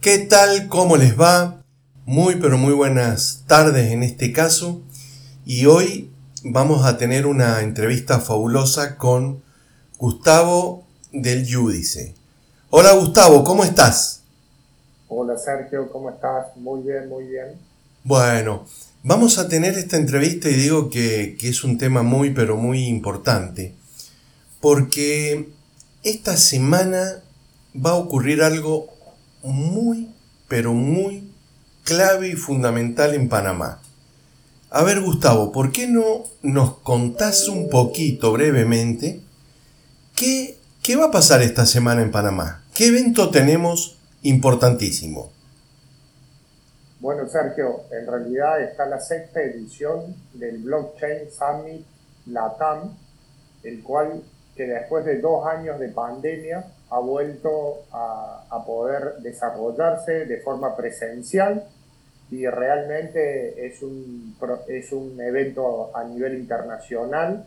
¿Qué tal? ¿Cómo les va? Muy pero muy buenas tardes en este caso. Y hoy vamos a tener una entrevista fabulosa con Gustavo del Yudice. Hola Gustavo, ¿cómo estás? Hola Sergio, ¿cómo estás? Muy bien, muy bien. Bueno, vamos a tener esta entrevista y digo que, que es un tema muy pero muy importante. Porque esta semana va a ocurrir algo muy, pero muy clave y fundamental en Panamá. A ver, Gustavo, ¿por qué no nos contás un poquito brevemente qué, qué va a pasar esta semana en Panamá? ¿Qué evento tenemos importantísimo? Bueno, Sergio, en realidad está la sexta edición del Blockchain Summit LATAM, el cual que después de dos años de pandemia ha vuelto a, poder desarrollarse de forma presencial y realmente es un, es un evento a nivel internacional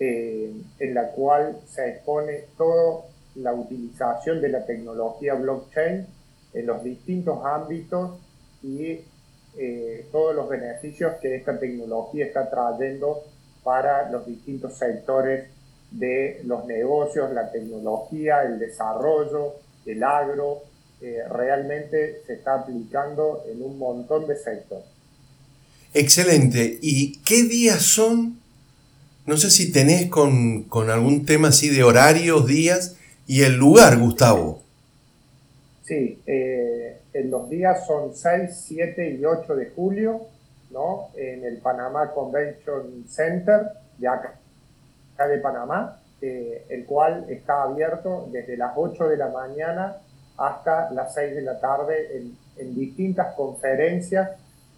eh, en la cual se expone toda la utilización de la tecnología blockchain en los distintos ámbitos y eh, todos los beneficios que esta tecnología está trayendo para los distintos sectores de los negocios, la tecnología, el desarrollo, el agro, eh, realmente se está aplicando en un montón de sectores. Excelente. ¿Y qué días son? No sé si tenés con, algún tema así de horarios, días y el lugar, Gustavo. Sí, eh, en los días son 6, 7 y 8 de julio, ¿no? En el Panamá Convention Center de acá de Panamá, eh, el cual está abierto desde las 8 de la mañana hasta las 6 de la tarde en, distintas conferencias.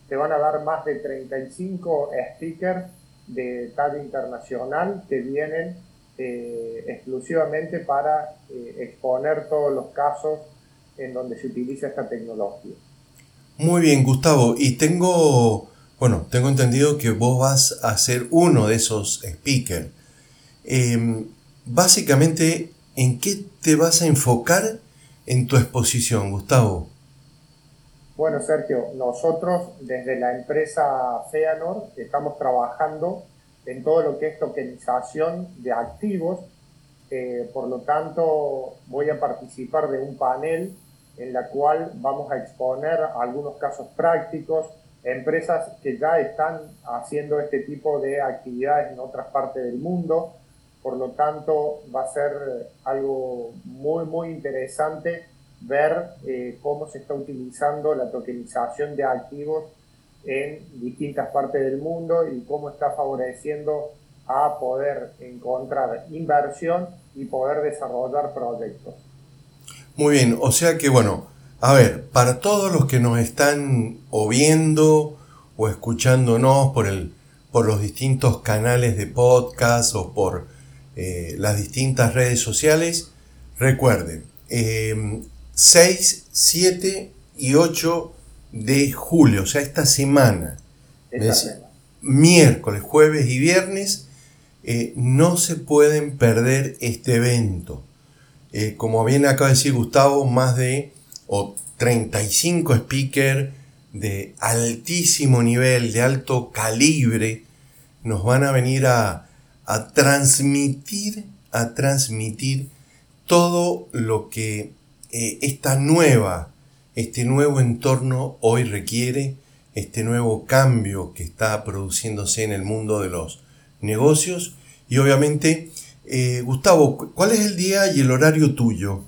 Se van a dar más de 35 speakers de talla internacional que vienen eh, exclusivamente para eh, exponer todos los casos en donde se utiliza esta tecnología. Muy bien, Gustavo. Y tengo, bueno, tengo entendido que vos vas a ser uno de esos speakers. Em, básicamente, ¿en qué te vas a enfocar en tu exposición, Gustavo? Bueno, Sergio, nosotros desde la empresa Feanor estamos trabajando en todo lo que es tokenización de activos. Eh, por lo tanto, voy a participar de un panel en la cual vamos a exponer algunos casos prácticos, empresas que ya están haciendo este tipo de actividades en otras partes del mundo por lo tanto, va a ser algo muy, muy interesante ver eh, cómo se está utilizando la tokenización de activos en distintas partes del mundo y cómo está favoreciendo a poder encontrar inversión y poder desarrollar proyectos. Muy bien, o sea que bueno, a ver, para todos los que nos están o viendo o escuchándonos por, el, por los distintos canales de podcast o por eh, las distintas redes sociales. Recuerden, 6, eh, 7 y 8 de julio, o sea, esta semana, miércoles, jueves y viernes, eh, no se pueden perder este evento. como bien acaba de decir Gustavo, más de o 35 speakers de altísimo nivel, de alto calibre, nos van a venir a, a transmitir, a transmitir todo lo que eh, esta nueva, este nuevo entorno hoy requiere, este nuevo cambio que está produciéndose en el mundo de los negocios. Y obviamente, eh, Gustavo, ¿cuál es el día y el horario tuyo?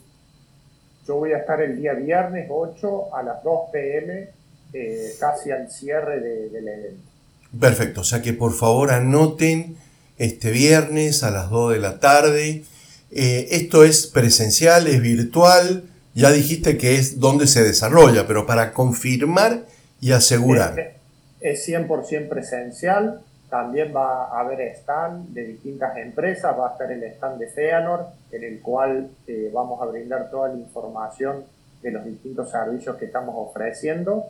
Yo voy a estar el día viernes 8 a las 2 pm, eh, casi al cierre del evento. Perfecto, o sea que por favor anoten este viernes a las 2 de la tarde. Eh, esto es presencial, es virtual. Ya dijiste que es donde se desarrolla, pero para confirmar y asegurar. Es 100% presencial. También va a haber stand de distintas empresas. Va a estar el stand de Feanor, en el cual eh, vamos a brindar toda la información de los distintos servicios que estamos ofreciendo.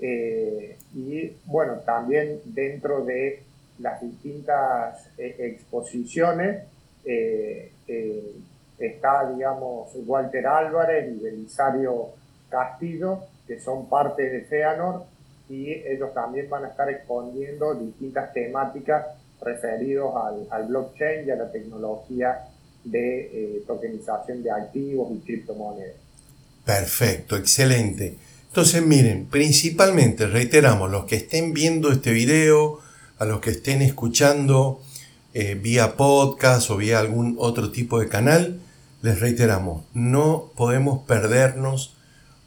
Eh, y bueno, también dentro de las distintas eh, exposiciones. Eh, eh, está, digamos, Walter Álvarez y Belisario Castillo, que son parte de Feanor, y ellos también van a estar exponiendo distintas temáticas referidos al, blockchain y a la tecnología de tokenización de activos y criptomonedas. Perfecto, excelente. Entonces miren, principalmente reiteramos, los que estén viendo este video, a los que estén escuchando eh, vía podcast o vía algún otro tipo de canal, les reiteramos, no podemos perdernos,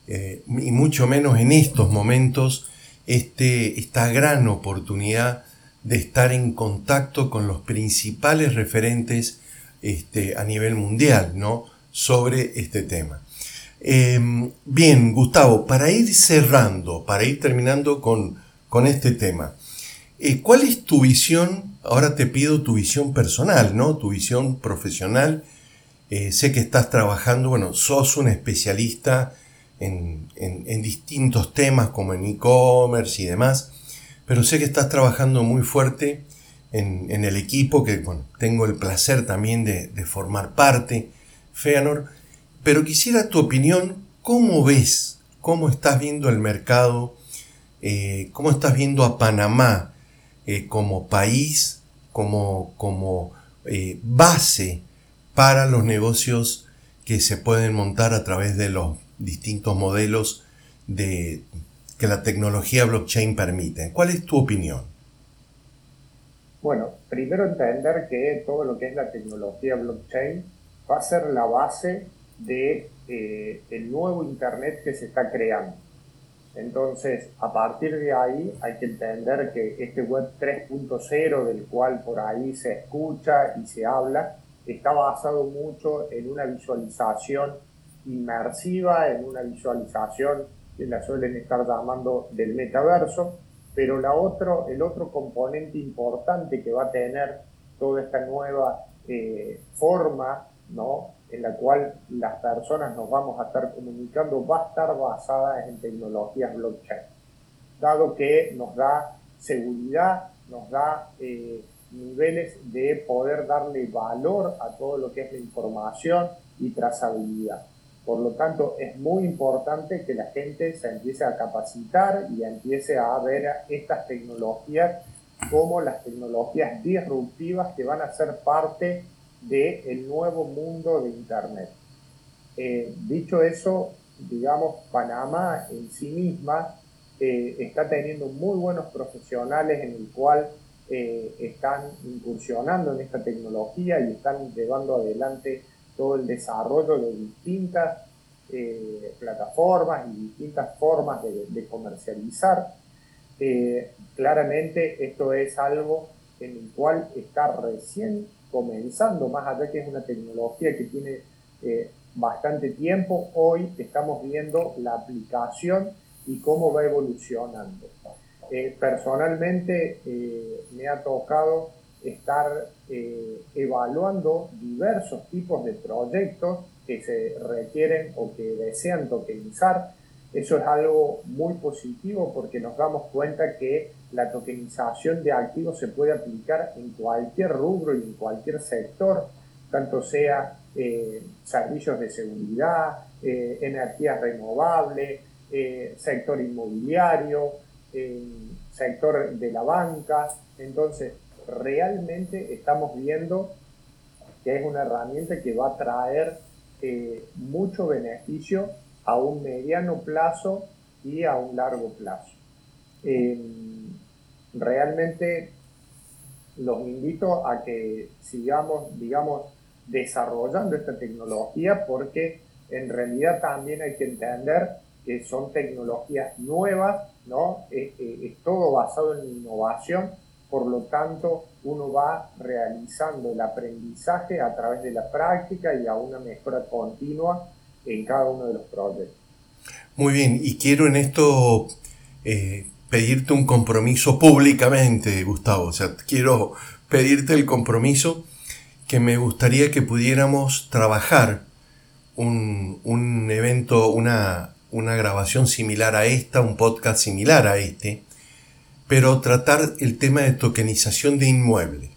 eh, y mucho menos en estos momentos, este, esta gran oportunidad de estar en contacto con los principales referentes este, a nivel mundial ¿no? sobre este tema. Em, bien, Gustavo, para ir cerrando, para ir terminando con, con este tema, eh, ¿cuál es tu visión? Ahora te pido tu visión personal, ¿no? Tu visión profesional. Eh, sé que estás trabajando, bueno, sos un especialista en, distintos temas como en e-commerce y demás, pero sé que estás trabajando muy fuerte en, el equipo que bueno, tengo el placer también de, formar parte, Feanor, pero quisiera tu opinión, ¿cómo ves, cómo estás viendo el mercado, eh, cómo estás viendo a Panamá eh, como país, como, como eh, base para los negocios que se pueden montar a través de los distintos modelos de, que la tecnología blockchain permite. ¿Cuál es tu opinión? Bueno, primero entender que todo lo que es la tecnología blockchain va a ser la base de eh, el nuevo internet que se está creando. Entonces, a partir de ahí hay que entender que este web 3.0 del cual por ahí se escucha y se habla, está basado mucho en una visualización inmersiva, en una visualización que la suelen estar llamando del metaverso, pero la otro, el otro componente importante que va a tener toda esta nueva eh, forma ¿no? En la cual las personas nos vamos a estar comunicando va a estar basada en tecnologías blockchain, dado que nos da seguridad, nos da eh, niveles de poder darle valor a todo lo que es la información y trazabilidad. Por lo tanto, es muy importante que la gente se empiece a capacitar y empiece a ver estas tecnologías como las tecnologías disruptivas que van a ser parte del nuevo mundo de Internet. Eh, dicho eso, digamos, Panamá en sí misma eh, está teniendo muy buenos profesionales en el cual eh, están incursionando en esta tecnología y están llevando adelante todo el desarrollo de distintas plataformas y distintas formas de, comercializar. Claramente esto es algo en el cual está recién comenzando, más allá que es una tecnología que tiene eh, bastante tiempo, hoy estamos viendo la aplicación y cómo va evolucionando. personalmente me ha tocado estar eh, evaluando diversos tipos de proyectos que se requieren o que desean tokenizar. Eso es algo muy positivo porque nos damos cuenta que la tokenización de activos se puede aplicar en cualquier rubro y en cualquier sector, tanto sea eh, servicios de seguridad, eh, energías renovables, sector inmobiliario, sector de la banca. Entonces, realmente estamos viendo que es una herramienta que va a traer eh, mucho beneficio a un mediano plazo y a un largo plazo. Em, realmente los invito a que sigamos, digamos, desarrollando esta tecnología porque en realidad también hay que entender que son tecnologías nuevas, ¿no? es todo basado en innovación por lo tanto, uno va realizando el aprendizaje a través de la práctica y a una mejora continua en cada uno de los proyectos. Muy bien, y quiero en esto eh, pedirte un compromiso públicamente, Gustavo. O sea, quiero pedirte el compromiso que me gustaría que pudiéramos trabajar un, un evento, una, una grabación similar a esta, un podcast similar a este, pero tratar el tema de tokenización de inmueble.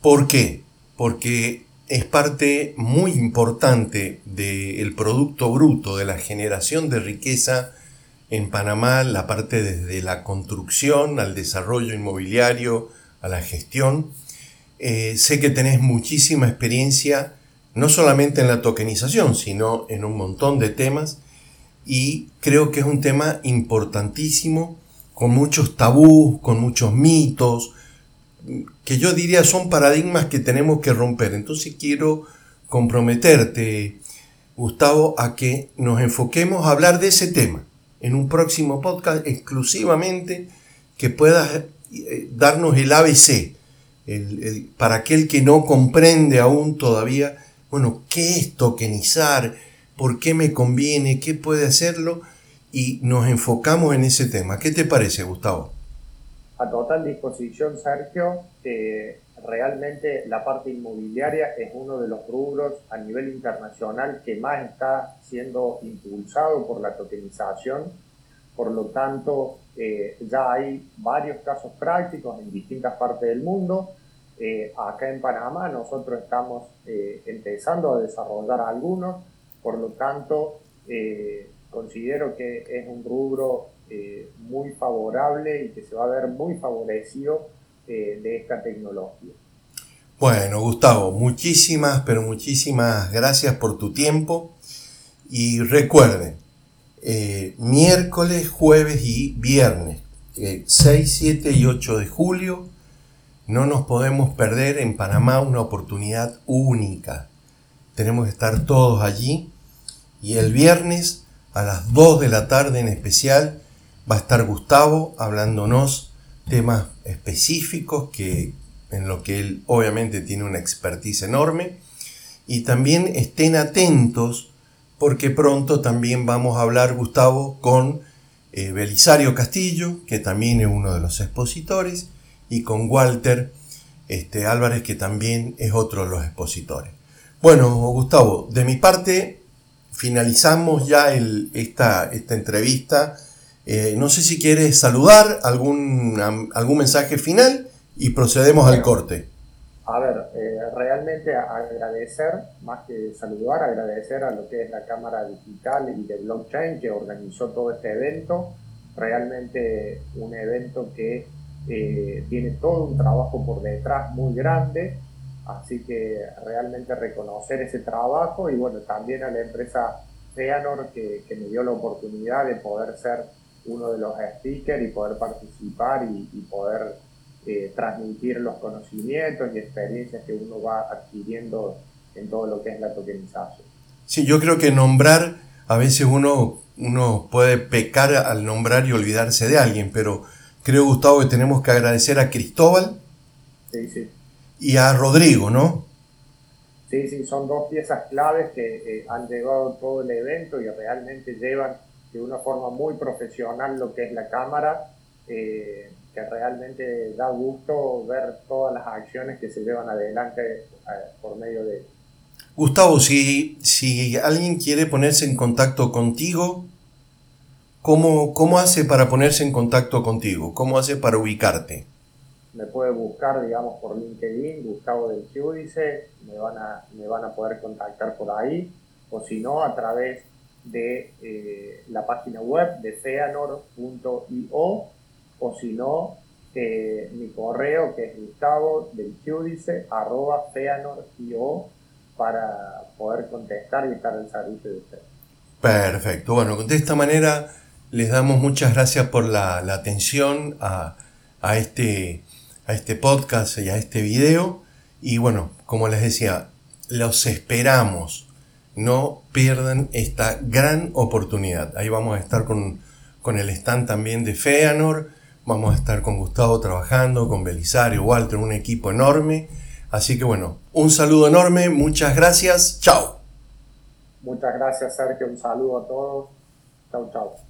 ¿Por qué? Porque es parte muy importante del Producto Bruto, de la generación de riqueza en Panamá, la parte desde la construcción al desarrollo inmobiliario, a la gestión. Eh, sé que tenés muchísima experiencia, no solamente en la tokenización, sino en un montón de temas, y creo que es un tema importantísimo, con muchos tabús, con muchos mitos, que yo diría son paradigmas que tenemos que romper. Entonces quiero comprometerte, Gustavo, a que nos enfoquemos a hablar de ese tema en un próximo podcast exclusivamente que puedas eh, darnos el ABC, para aquel que no comprende aún todavía, bueno, ¿qué es tokenizar? ¿Por qué me conviene? ¿Qué puede hacerlo? Y nos enfocamos en ese tema. ¿Qué te parece, Gustavo? A total disposición, Sergio. realmente la parte inmobiliaria es uno de los rubros a nivel internacional que más está siendo impulsado por la tokenización. Por lo tanto, eh, ya hay varios casos prácticos en distintas partes del mundo. Eh, acá en Panamá nosotros estamos eh, empezando a desarrollar algunos, por lo tanto considero que es un rubro muy favorable y que se va a ver muy favorecido de esta tecnología. Bueno, Gustavo, muchísimas, pero muchísimas gracias por tu tiempo y recuerden, eh, miércoles, jueves y viernes, 6, eh, 7 y 8 de julio. No nos podemos perder en Panamá una oportunidad única. Tenemos que estar todos allí. Y el viernes a las 2 de la tarde en especial va a estar Gustavo hablándonos temas específicos que en lo que él obviamente tiene una expertise enorme. Y también estén atentos porque pronto también vamos a hablar, Gustavo, con eh, Belisario Castillo, que también es uno de los expositores, y con Walter este, Álvarez, que también es otro de los expositores. Bueno, Gustavo, de mi parte finalizamos ya esta, esta entrevista. Eh, no sé si quieres saludar, algún, algún mensaje final y procedemos al corte. A ver, eh, realmente agradecer, más que saludar, agradecer a lo que es la Cámara Digital y de Blockchain que organizó todo este evento. Realmente un evento que eh, tiene todo un trabajo por detrás muy grande, así que realmente reconocer ese trabajo y bueno, también a la empresa Feanor que, que me dio la oportunidad de poder ser uno de los speakers y poder participar y, y poder eh, transmitir los conocimientos y experiencias que uno va adquiriendo en todo lo que es la tokenización. Sí, yo creo que nombrar, a veces uno, uno puede pecar al nombrar y olvidarse de alguien, pero creo, Gustavo, que tenemos que agradecer a Cristóbal y a Rodrigo, ¿no? Sí, sí, son dos piezas claves que eh, han llevado todo el evento y realmente llevan de una forma muy profesional lo que es la cámara. Eh, que realmente da gusto ver todas las acciones que se llevan adelante eh, por medio de Gustavo, si, si alguien quiere ponerse en contacto contigo, ¿cómo, ¿cómo hace para ponerse en contacto contigo? ¿Cómo hace para ubicarte? Me puede buscar, digamos, por LinkedIn, Gustavo del Giudice, me van a, me van a poder contactar por ahí, o si no, a través de eh, la página web de feanor.io o si no, eh, mi correo que es gustavo del arroba feanor.io para poder contestar y estar al servicio de ustedes. Perfecto, bueno, de esta manera les damos muchas gracias por la, atención a, a, este, a este podcast y a este video. Y bueno, como les decía, los esperamos. No pierdan esta gran oportunidad. Ahí vamos a estar con, con el stand también de Feanor Vamos a estar con Gustavo trabajando, con Belisario, Walter, un equipo enorme. Así que bueno, un saludo enorme, muchas gracias, chao. Muchas gracias Sergio, un saludo a todos. Chao, chao.